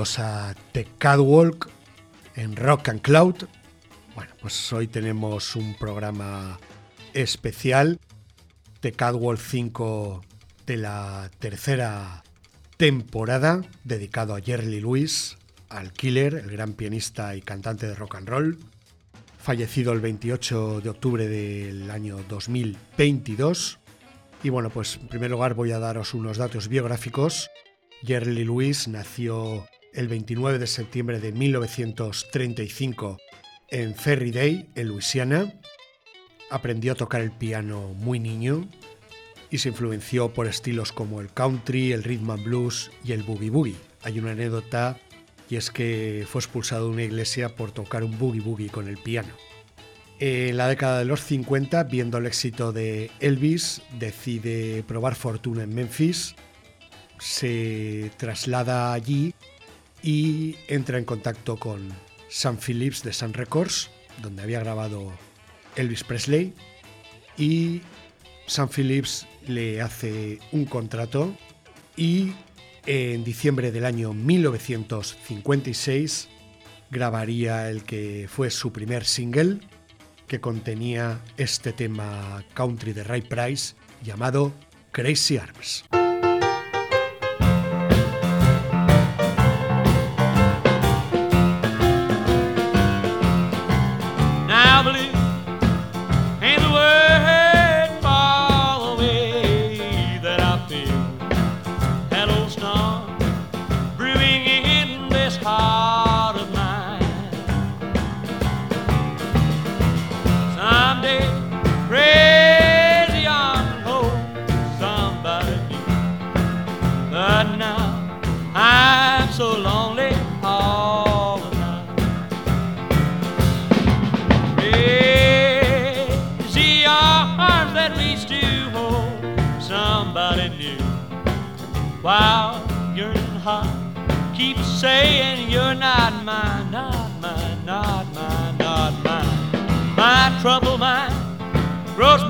Bienvenidos a The Catwalk en Rock and Cloud. Bueno, pues hoy tenemos un programa especial, The Catwalk 5 de la tercera temporada, dedicado a Jerry Lewis, al Killer, el gran pianista y cantante de rock and roll, fallecido el 28 de octubre del año 2022. Y bueno, pues en primer lugar voy a daros unos datos biográficos. Jerry Lewis nació el 29 de septiembre de 1935 en Ferry Day, en Luisiana. Aprendió a tocar el piano muy niño y se influenció por estilos como el country, el rhythm and blues y el boogie boogie. Hay una anécdota y es que fue expulsado de una iglesia por tocar un boogie boogie con el piano. En la década de los 50, viendo el éxito de Elvis, decide probar fortuna en Memphis se traslada allí y entra en contacto con Sam Phillips de Sun Records, donde había grabado Elvis Presley, y Sam Phillips le hace un contrato y en diciembre del año 1956 grabaría el que fue su primer single, que contenía este tema country de Ray Price llamado Crazy Arms. Trouble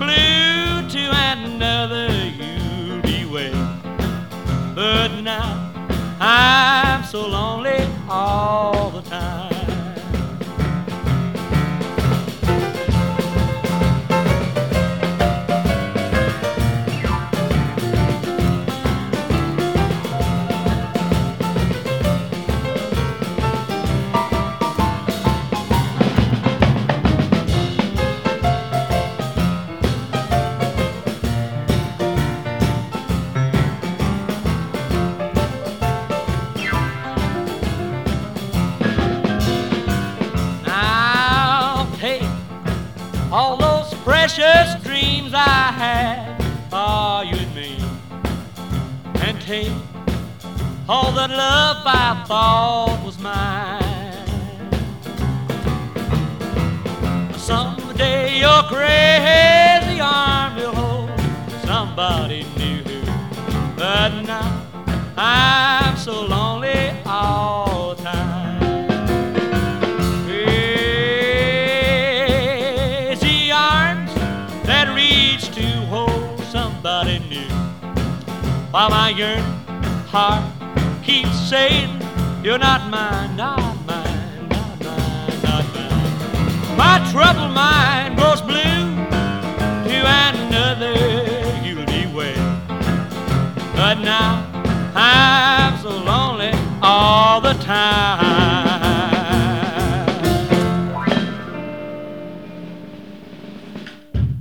all that love I thought was mine. Someday your crazy arm will hold somebody new. But now I'm so lonely all the time. Crazy arms that reach to hold somebody new. While my yearning heart keep saying you're not mine, not mine, not mine, not mine. My troubled mind grows blue to another, you'll be. But now I'm so lonely all the time.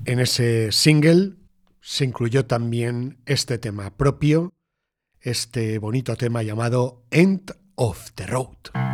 En ese single se incluyó también este tema propio este bonito tema llamado End of the Road.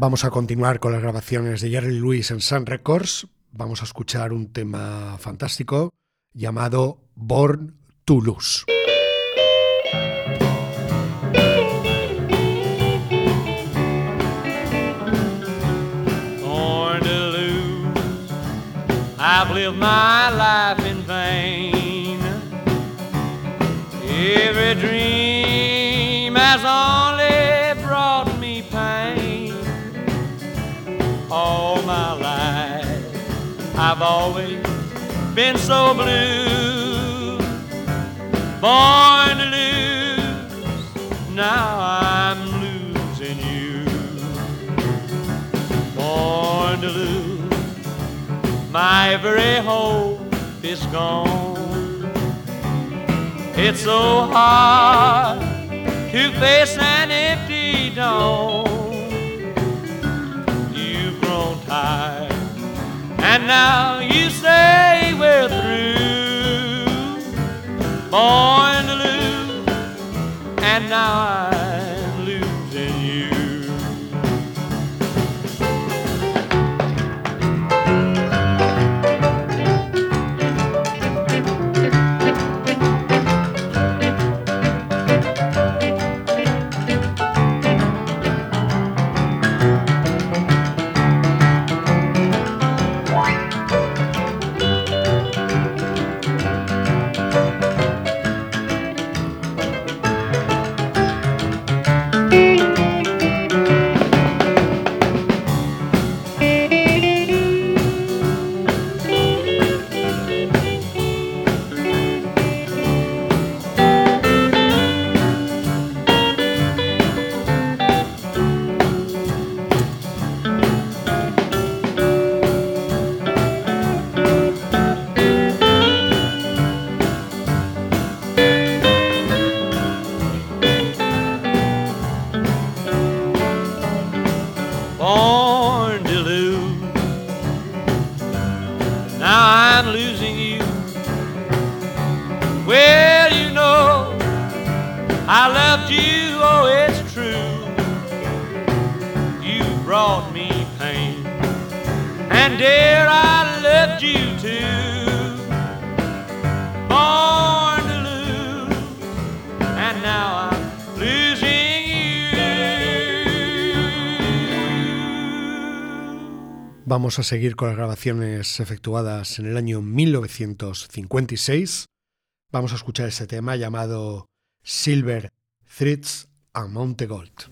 Vamos a continuar con las grabaciones de Jerry Lewis en Sun Records. Vamos a escuchar un tema fantástico llamado Born to Lose. Born to lose. I've lived my life in vain. Every dream always been so blue. Born to lose, now I'm losing you. Born to lose, my every hope is gone. It's so hard to face an empty dawn. You've grown tired, and now you say we're through. Born to lose, and now I'm Vamos a seguir con las grabaciones efectuadas en el año 1956. Vamos a escuchar ese tema llamado Silver Threads and Monte Gold.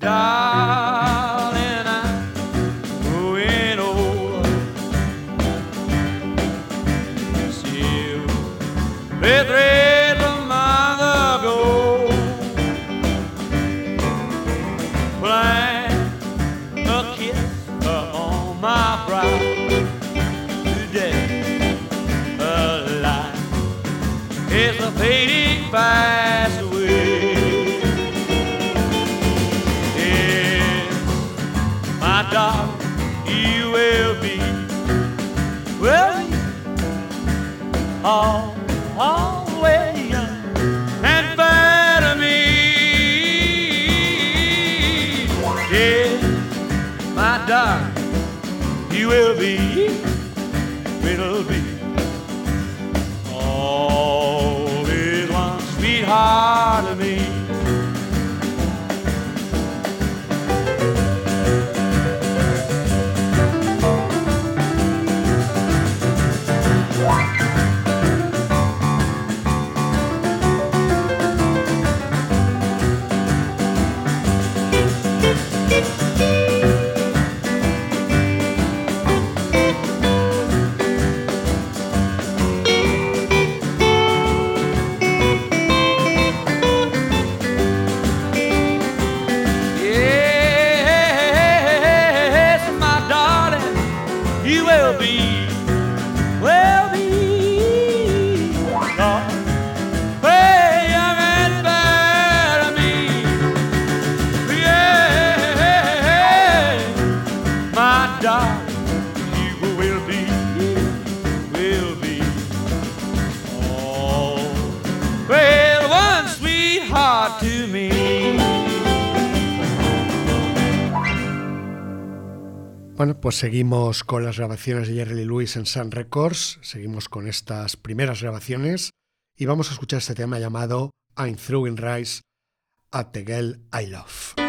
Bueno, pues seguimos con las grabaciones de Jerry Lewis en Sun Records, seguimos con estas primeras grabaciones y vamos a escuchar este tema llamado I'm Throwing Rice at the Girl I Love.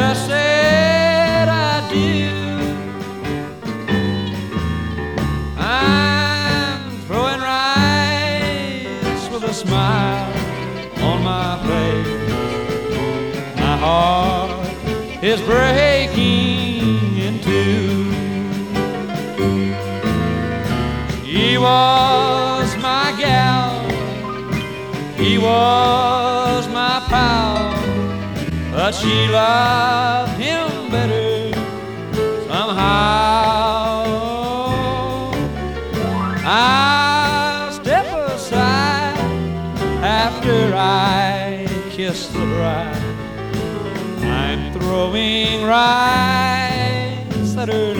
Just said I do. I'm throwing rice with a smile on my face. My heart is breaking in two. He was my gal, he was my pal, but she loved him better somehow. I'll step aside after I kiss the bride. I'm throwing rice at her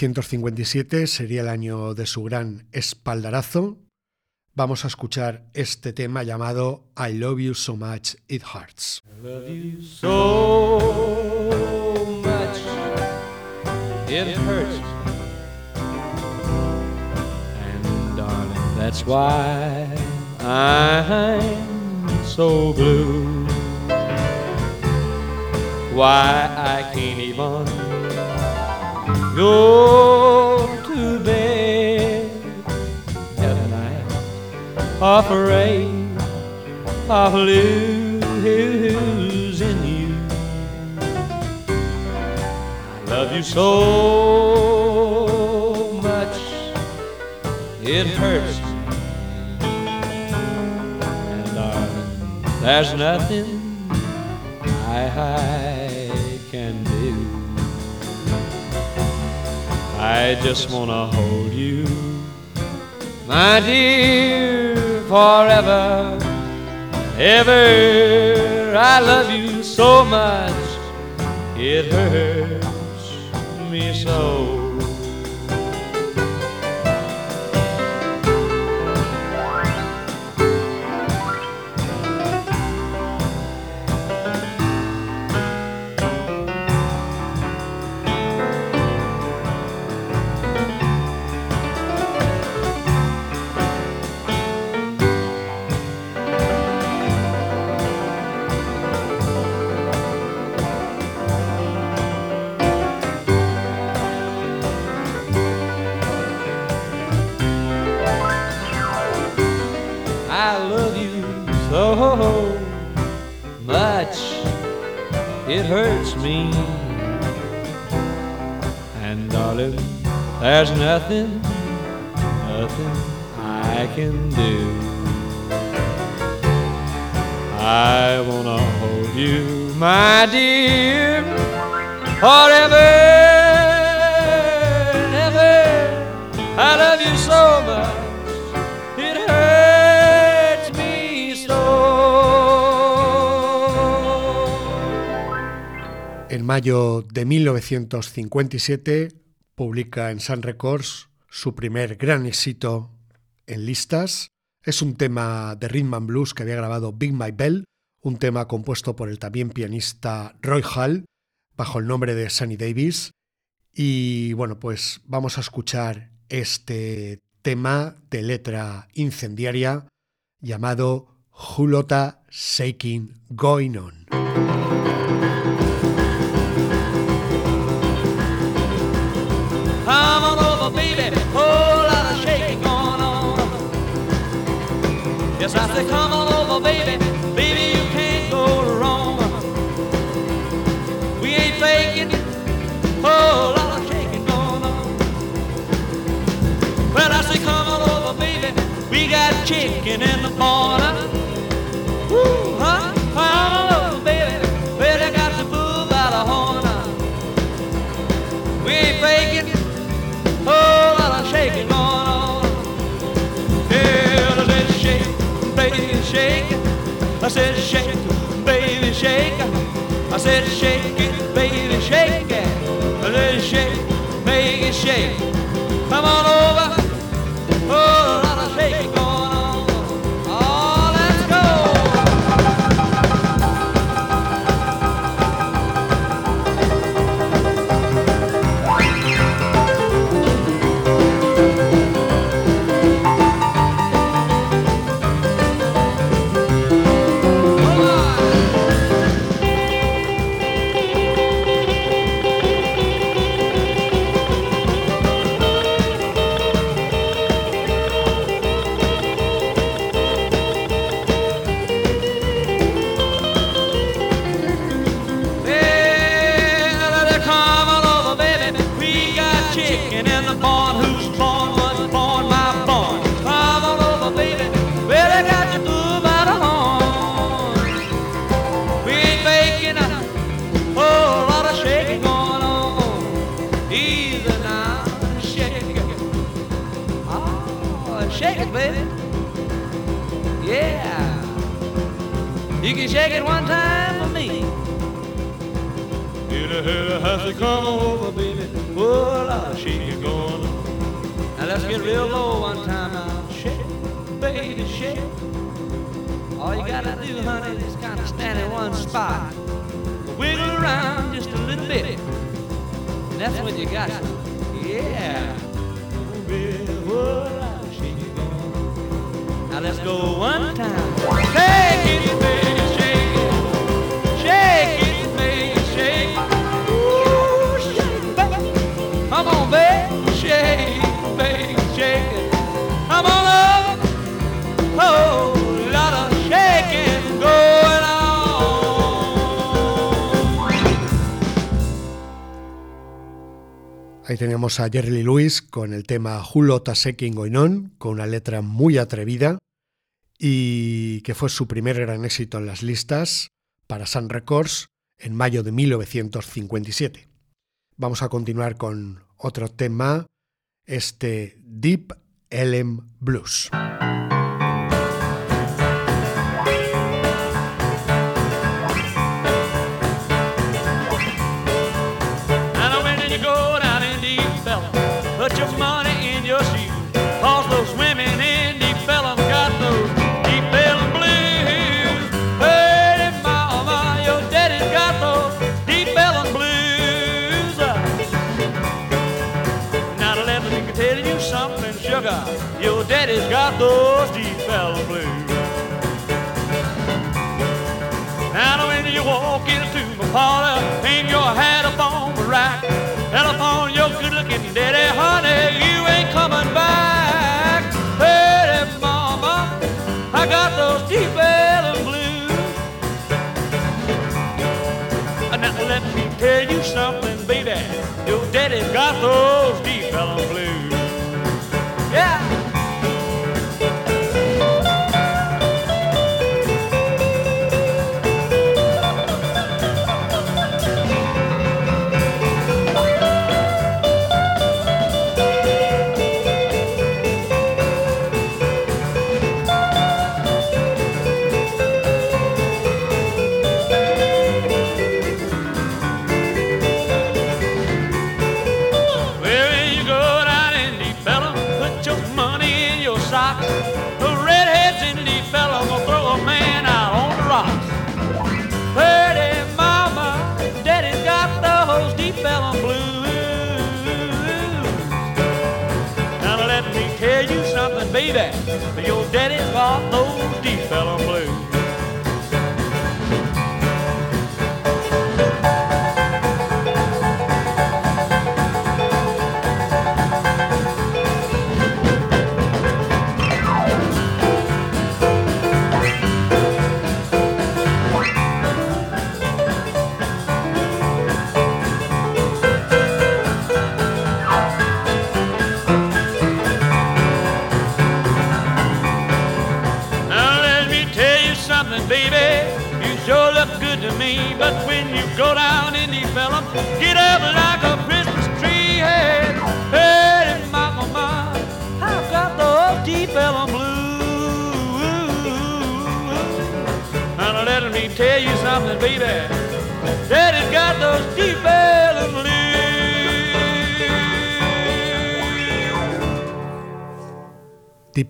1957 sería el año de su gran espaldarazo. Vamos a escuchar este tema llamado I Love You So Much It Hurts. love you so much it hurts and darling that's why i'm so blue why i can't even go to bed at night afraid of losing you. I love you so much, it hurts. And darling, there's nothing I, I I just wanna hold you, my dear, forever, ever. I love you so much, it hurts me so. Hurts me. And darling, there's nothing, nothing I can do. I wanna hold you, my dear, forever, ever. I love you so much. Mayo de 1957 publica en Sun Records su primer gran éxito en listas. Es un tema de rhythm and blues que había grabado Big My Bell, un tema compuesto por el también pianista Roy Hall bajo el nombre de Sunny Davis. Y bueno, pues vamos a escuchar este tema de letra incendiaria llamado Hulota Shaking Going On. Come on over, baby. Whole lot of shaking going on. Yes, I say, come on over, baby. Baby, you can't go wrong. We ain't faking. Whole lot of shaking going on. Well, I say, come on over, baby. We got chicken in the corner. Woo, huh? Said shake, it, baby, shake. it. I said shake it, baby, shake it. I said shake, make it shake. Come on over. Oh, a lot of shaking You can shake it one time for me. Hit a has to come over, baby. Oh, Lord, shake it going on. Now let's get real low one time now. Shake, baby, shake. All you gotta do, honey, is kind of stand in one spot. Wiggle around just a little bit. And that's when you got it. Yeah. Baby, Lord, shake it going. Now let's go one time. Shake it, baby, Ahí teníamos a Jerry Lewis con el tema Hulota Seking Goinon, con una letra muy atrevida y que fue su primer gran éxito en las listas para Sun Records en mayo de 1957. Vamos a continuar con otro tema, este Deep Elm Blues. Parlor, hang your hat up on the rack. Telephone your good-looking daddy, honey, you ain't coming back. Hey, mama, I got those deep Ellum blues. Now let me tell you something, baby. Your daddy's got those deep Ellum blues.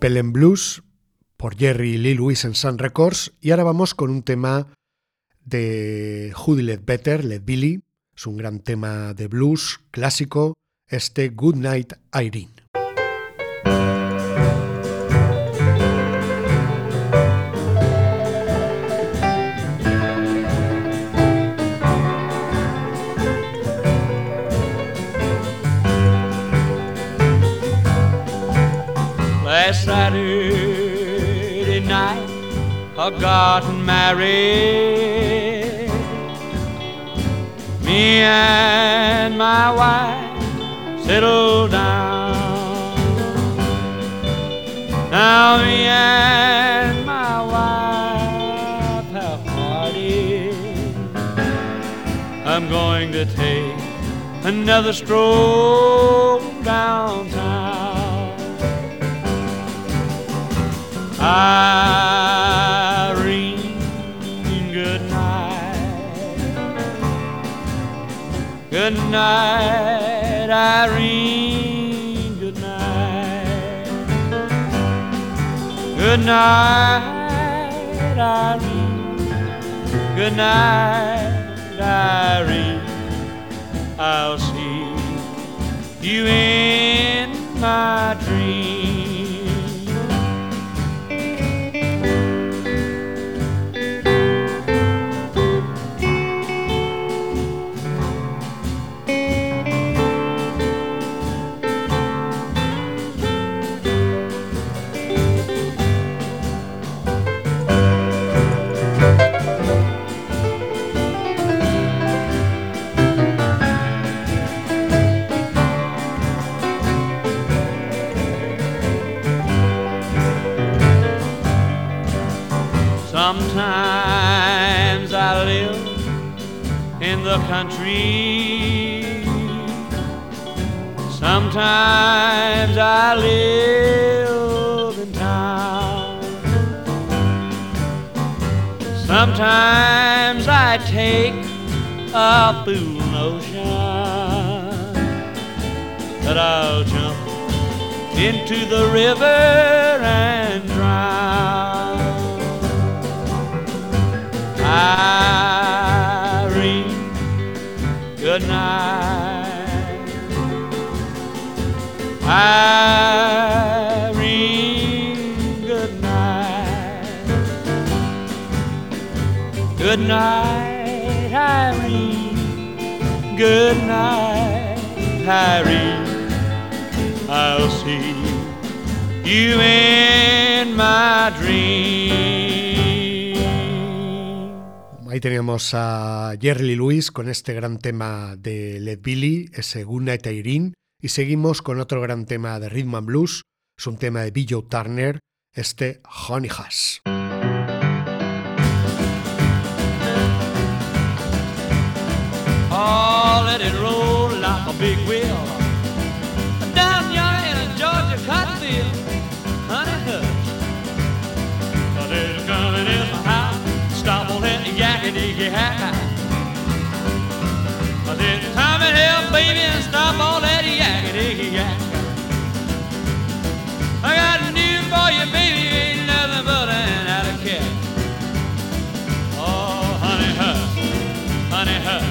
Ellum Blues por Jerry Lee Lewis en Sun Records y ahora vamos con un tema de Judy Ledbetter, Led Billy, es un gran tema de blues clásico, este Good Night Irene. Last Saturday night, I got married. me and my wife settled down. Now me and my wife have parted. I'm going to take another stroll downtown. I Good night, Irene. Good night. Good night, Irene. Good night, Irene. I'll see you in my dreams. The country. Sometimes I live in town. Sometimes I take a fool notion that I'll jump into the river Good night, Irene. I'll see you in my dream. Ahí teníamos a Jerry Lewis con este gran tema de Led Billy, ese Good Night Irene, y seguimos con otro gran tema de Rhythm and Blues, es un tema de Bill Turner, este Honey Hush. Big wheel. Down yonder in a Georgia cotton field, honey hush. But it's coming in my house, stop on that yakety yak. But it's time in hell, baby, and stop all that yakety yak. I got news for you, baby, ain't nothing but an alley cat. Oh, honey hush, honey hush.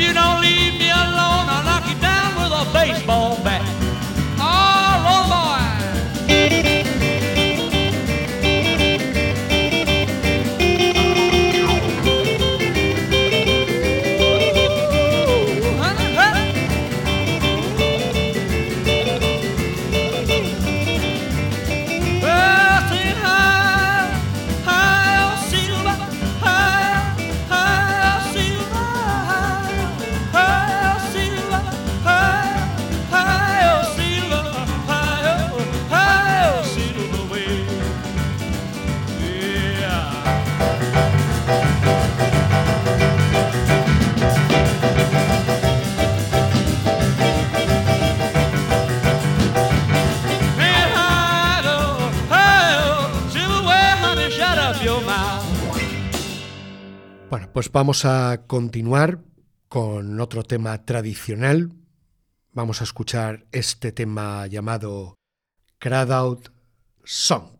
If you don't leave me alone, I'll knock you down with a baseball bat. Pues vamos a continuar con otro tema tradicional. Vamos a escuchar este tema llamado Crowd Out Song.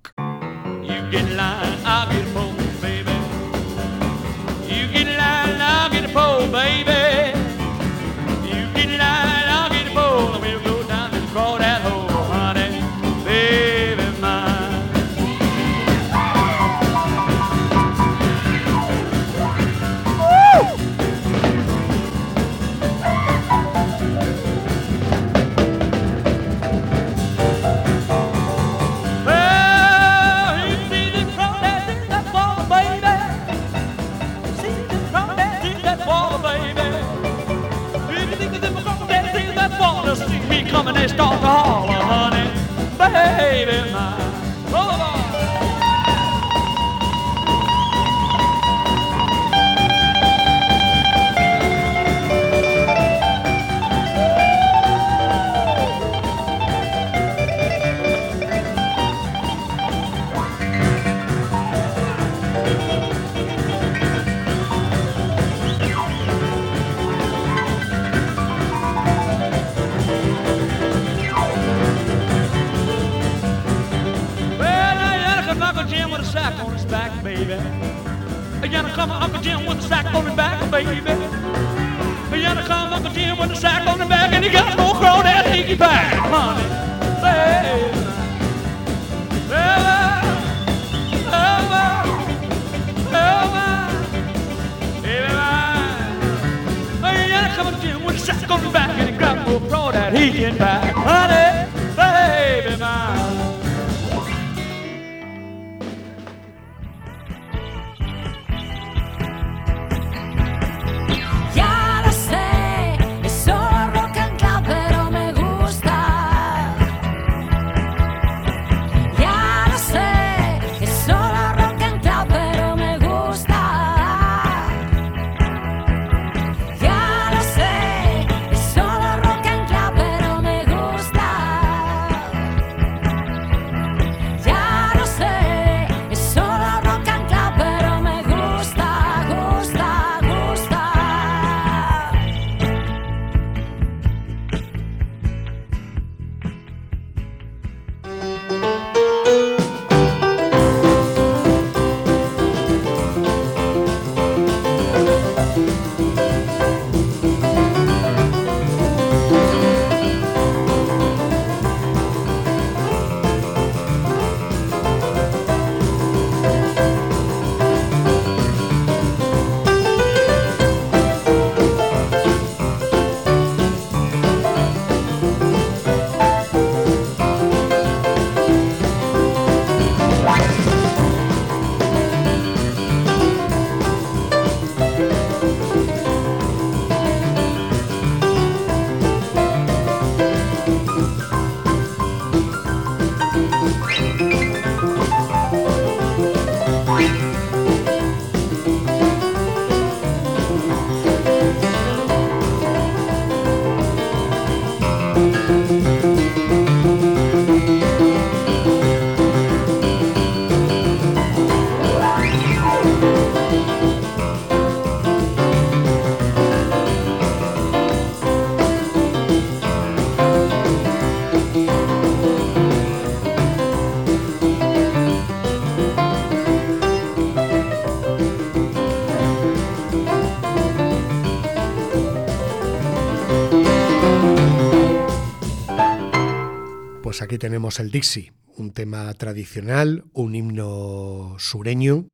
Pues aquí tenemos el Dixie, un tema tradicional, un himno sureño.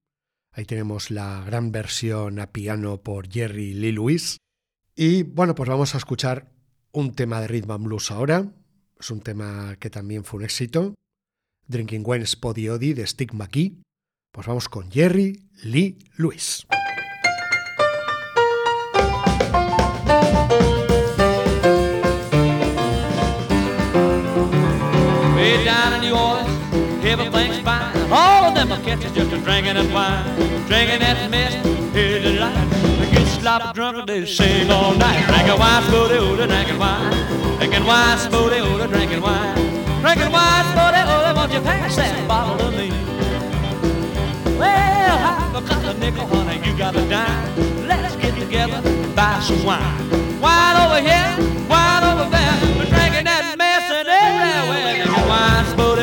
Ahí tenemos la gran versión a piano por Jerry Lee Lewis. Y bueno, pues vamos a escuchar un tema de rhythm and blues ahora. Es un tema que también fue un éxito. Drinking Wine Spotty Odi de Stick McKee. Pues vamos con Jerry Lee Lewis. Everything's fine. All of them are catches just a drinking that wine, drinking that mess. Here's the light. They get sloppy drunk and they sing all night. Drinking wine, spooty, ooty, drinking wine. Drinking wine, spooty, ooty, drinking wine. Drinking wine, spooty, ooty, won't you pass that bottle to me? Well, I've got a nickel, honey, you got a dime. Let's get together and buy some wine. Wine over here, wine over there. We're drinking that mess and everywhere. Drinking wine, ooty,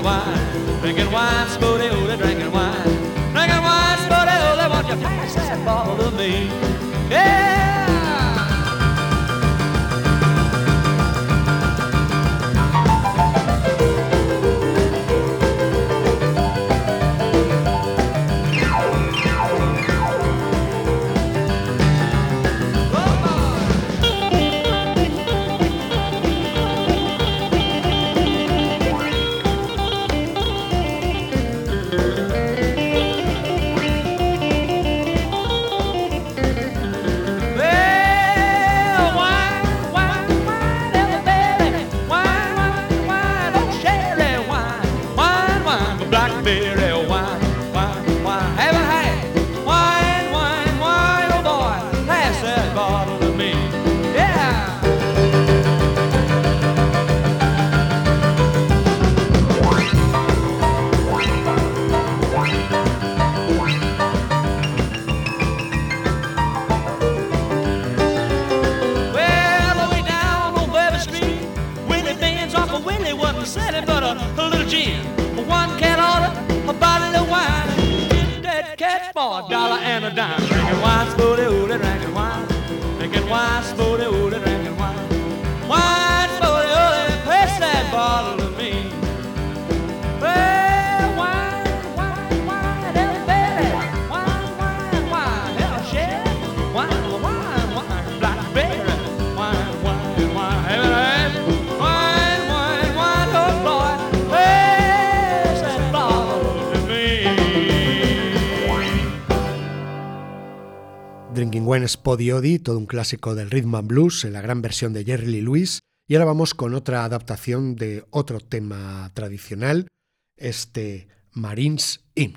drinking wine. Drinking wine, ooty, drinking wine. Drinking wine, spooty, ooty, won't you pass that bottle to me? Spotty Oddy, todo un clásico del rhythm and blues en la gran versión de Jerry Lee Lewis. Y ahora vamos con otra adaptación de otro tema tradicional, este Marines Hymn.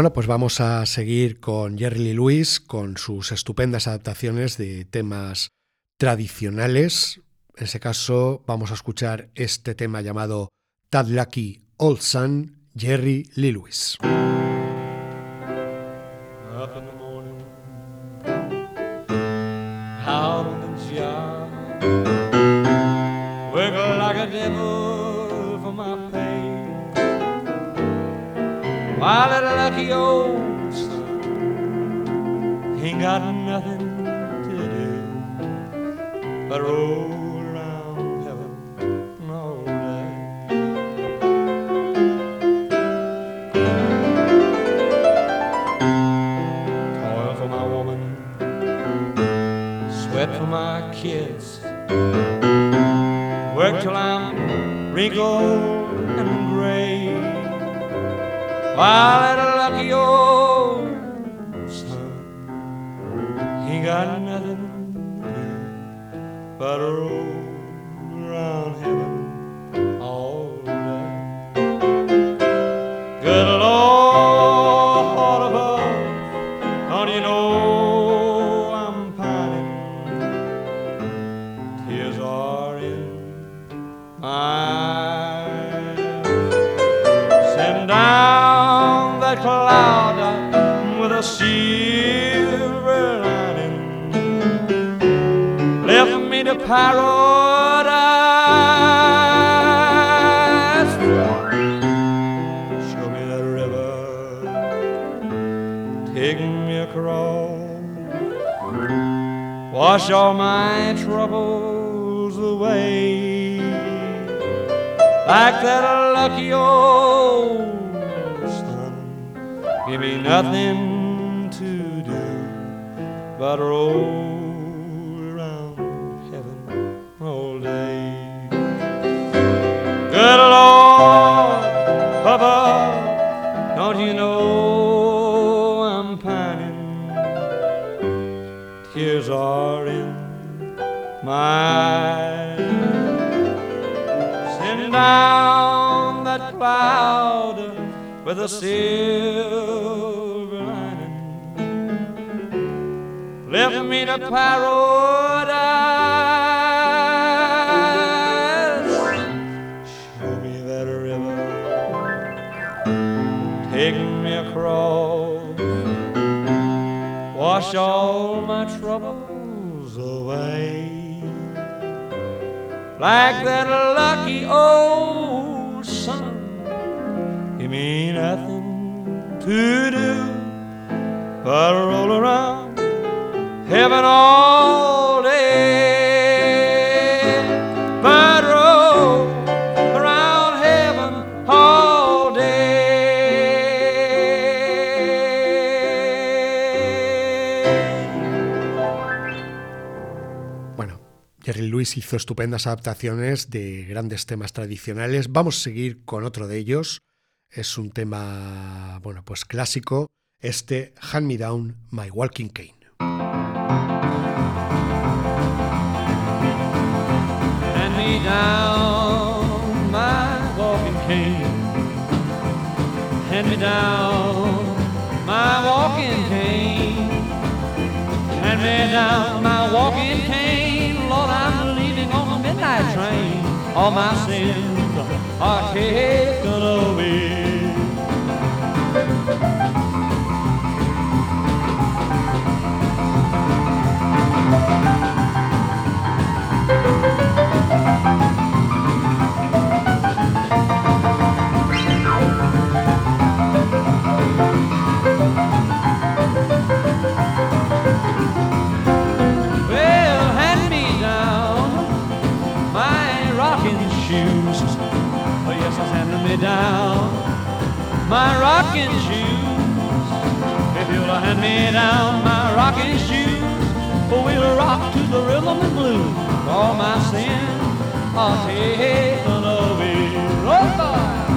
Bueno, pues vamos a seguir con Jerry Lee Lewis con sus estupendas adaptaciones de temas tradicionales. En ese caso, vamos a escuchar este tema llamado Tad Lucky Old Son, Jerry Lee Lewis. While that lucky old sun ain't got nothing to do but roll around heaven all day. Toil for my woman, sweat for my kids, work till I'm wrinkled While that lucky old sun, he got nothing to do but roll around heaven all day. Good Lord above, don't you know I'm pining? Tears are in my paradise. Show me that river, take me across, wash all my troubles away, like that lucky old sun. Give me nothing to do but roll with a silver lining. Lift me to paradise. Show me that river. Take me across. Wash all my troubles away. Like that lucky old heaven all day. Bueno, Jerry Lewis hizo estupendas adaptaciones de grandes temas tradicionales. Vamos a seguir con otro de ellos. Es un tema, bueno, pues clásico. Este, Hand Me Down, My Walking Cane. Hand me down my walking cane. Hand me down my walking cane. Hand me down my walking cane. Lord, I'm leaving on the midnight train. All my sins I hate the way. Down my rocking shoes. If you'll hand me down my rocking shoes, we'll rock to the rhythm and blues. All my sins are taken away. Oh, boy.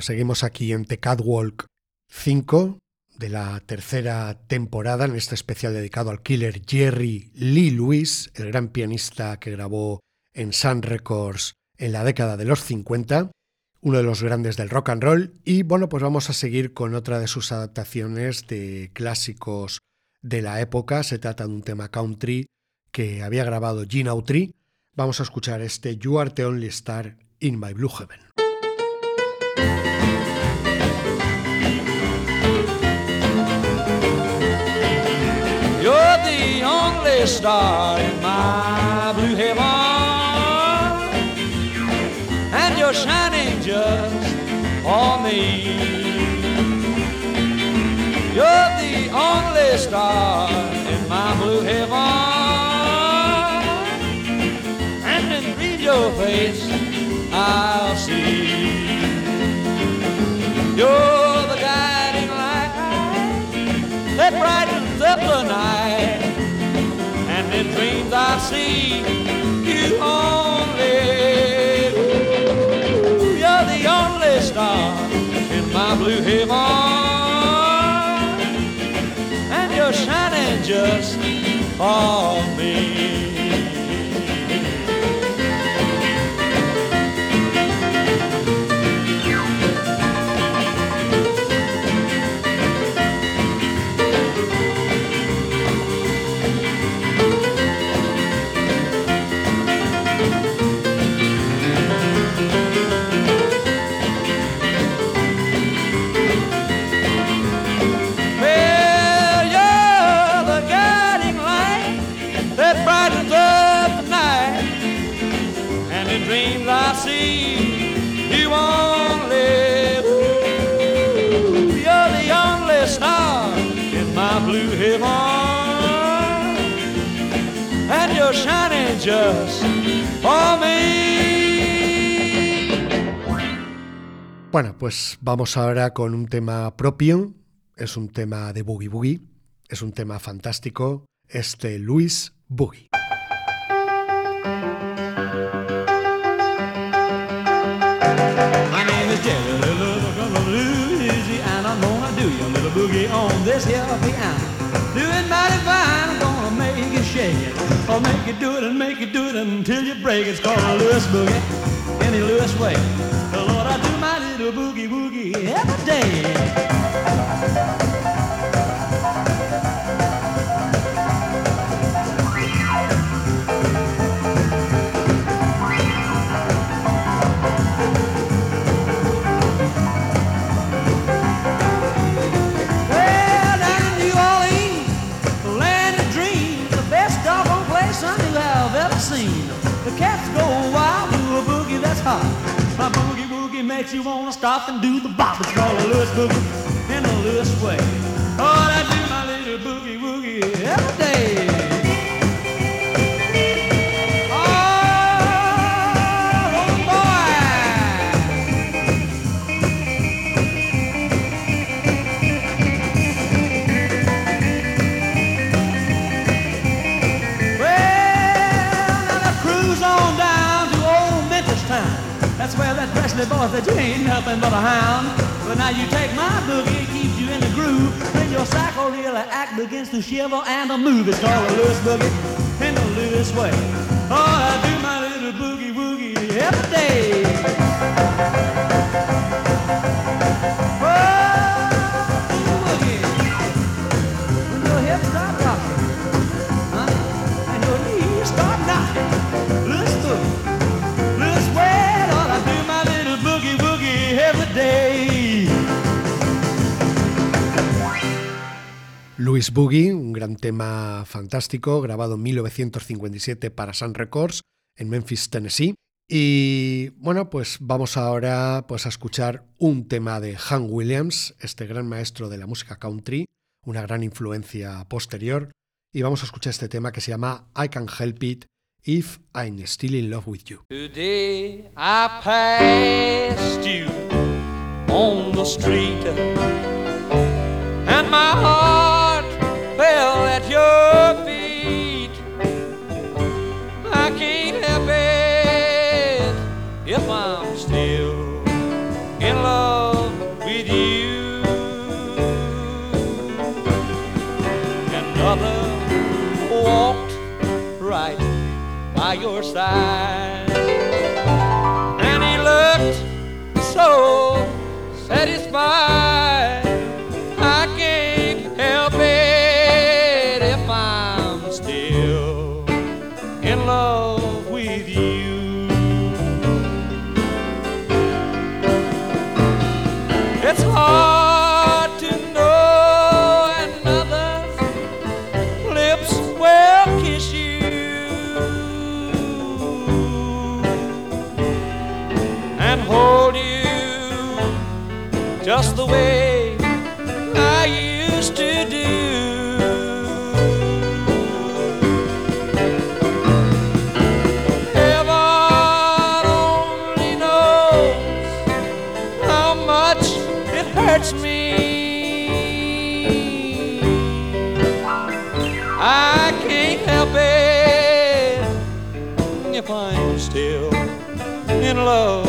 Seguimos aquí en The Catwalk 5 de la tercera temporada en este especial dedicado al killer Jerry Lee Lewis, el gran pianista que grabó en Sun Records en la década de los 50, uno de los grandes del rock and roll. Y bueno, pues vamos a seguir con otra de sus adaptaciones de clásicos de la época. Se trata de un tema country que había grabado Gene Autry. Vamos a escuchar este You Are the Only Star in My Blue Heaven. Only star in my blue heaven, and you're shining just for me. You're the only star in my blue heaven, and in your face, I'll see. See you only. You're the only star in my blue heaven. And you're shining just for just for me. Bueno, pues vamos ahora con un tema propio. Es un tema de Boogie Boogie. Es un tema fantástico. Este Luis Boogie. My name is Jerry Little from Louisiana. I'm gonna do your little boogie on this here piano. Doing mighty fine, I'm gonna make it shake it. I'll make it do it and make it do it until you break it. It's called a Lewis boogie, any Lewis way. Oh, Lord, I do my little boogie woogie every day. Makes you wanna stop and do the bop. It's called a Lewis boogie in a Lewis way. Oh, I do my little boogie woogie every day. That boy said you ain't nothing but a hound. But now you take my boogie, it keeps you in the groove. Then your cycle really act begins to shiver and to move. It's called a Lewis boogie in the Lewis way. Oh, I do my little boogie woogie every day. Oh, hips start Louis Boogie, un gran tema fantástico, grabado en 1957 para Sun Records en Memphis, Tennessee. Y bueno, pues vamos ahora pues, a escuchar un tema de Hank Williams, este gran maestro de la música country, una gran influencia posterior. Y vamos a escuchar este tema que se llama I Can Help It If I'm Still in Love with You. Fell at your feet. I can't help it if I'm still in love with you. Another walked right by your side. Love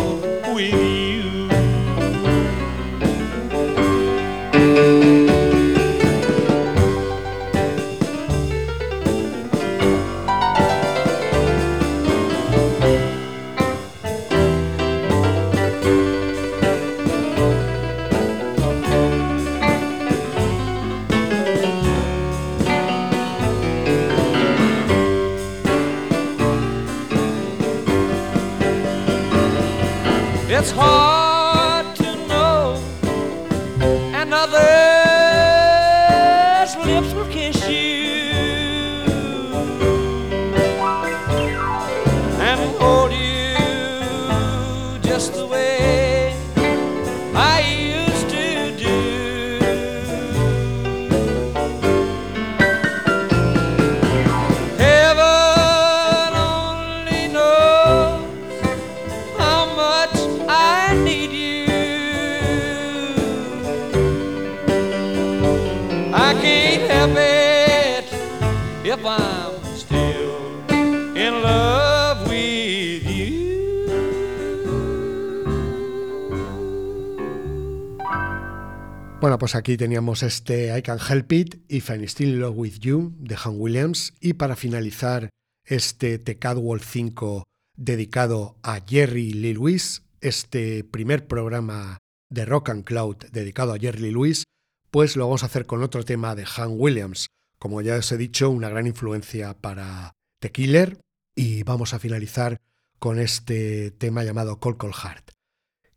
pues aquí teníamos este I Can Help It, If I'm Still in Love With You de Han Williams y para finalizar este The Catwalk 5 dedicado a Jerry Lee Lewis, este primer programa de Rock and Cloud dedicado a Jerry Lee Lewis, pues lo vamos a hacer con otro tema de Han Williams, como ya os he dicho, una gran influencia para The Killer y vamos a finalizar con este tema llamado Cold Cold Heart.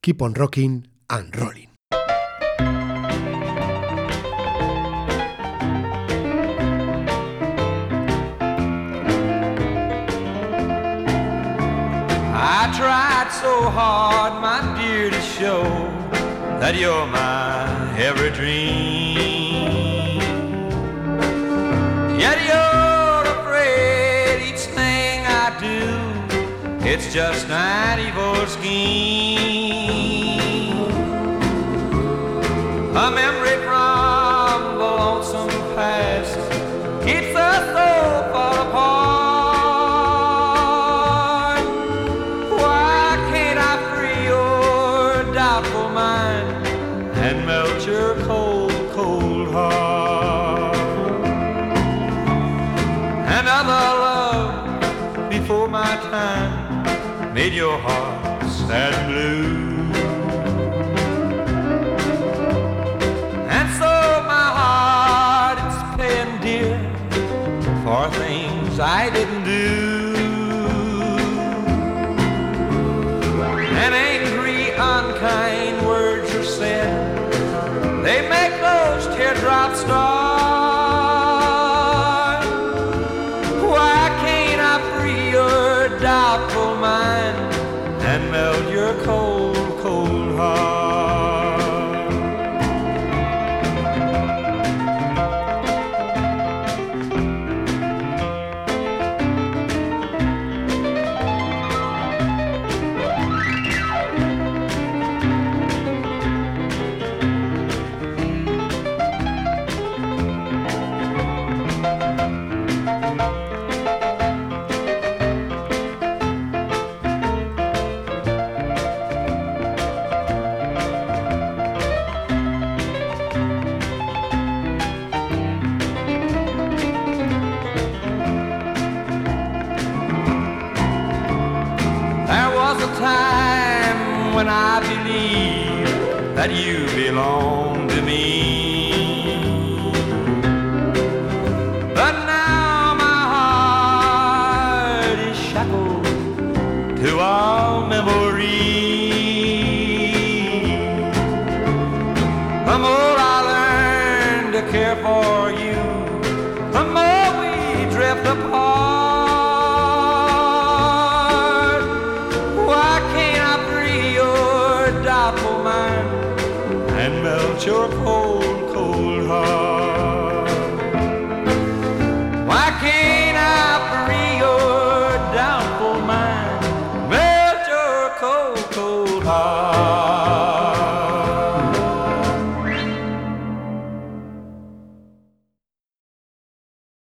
Keep on rocking and rolling. Tried so hard, my dear, to show that you're my every dream. Yet you're afraid each thing I do, it's just an evil scheme. A memory from the lonesome past keeps us so far apart. Made your heart sad and blue. And so my heart is paying dear for things I didn't do. And angry, unkind words are said. They make those teardrops start.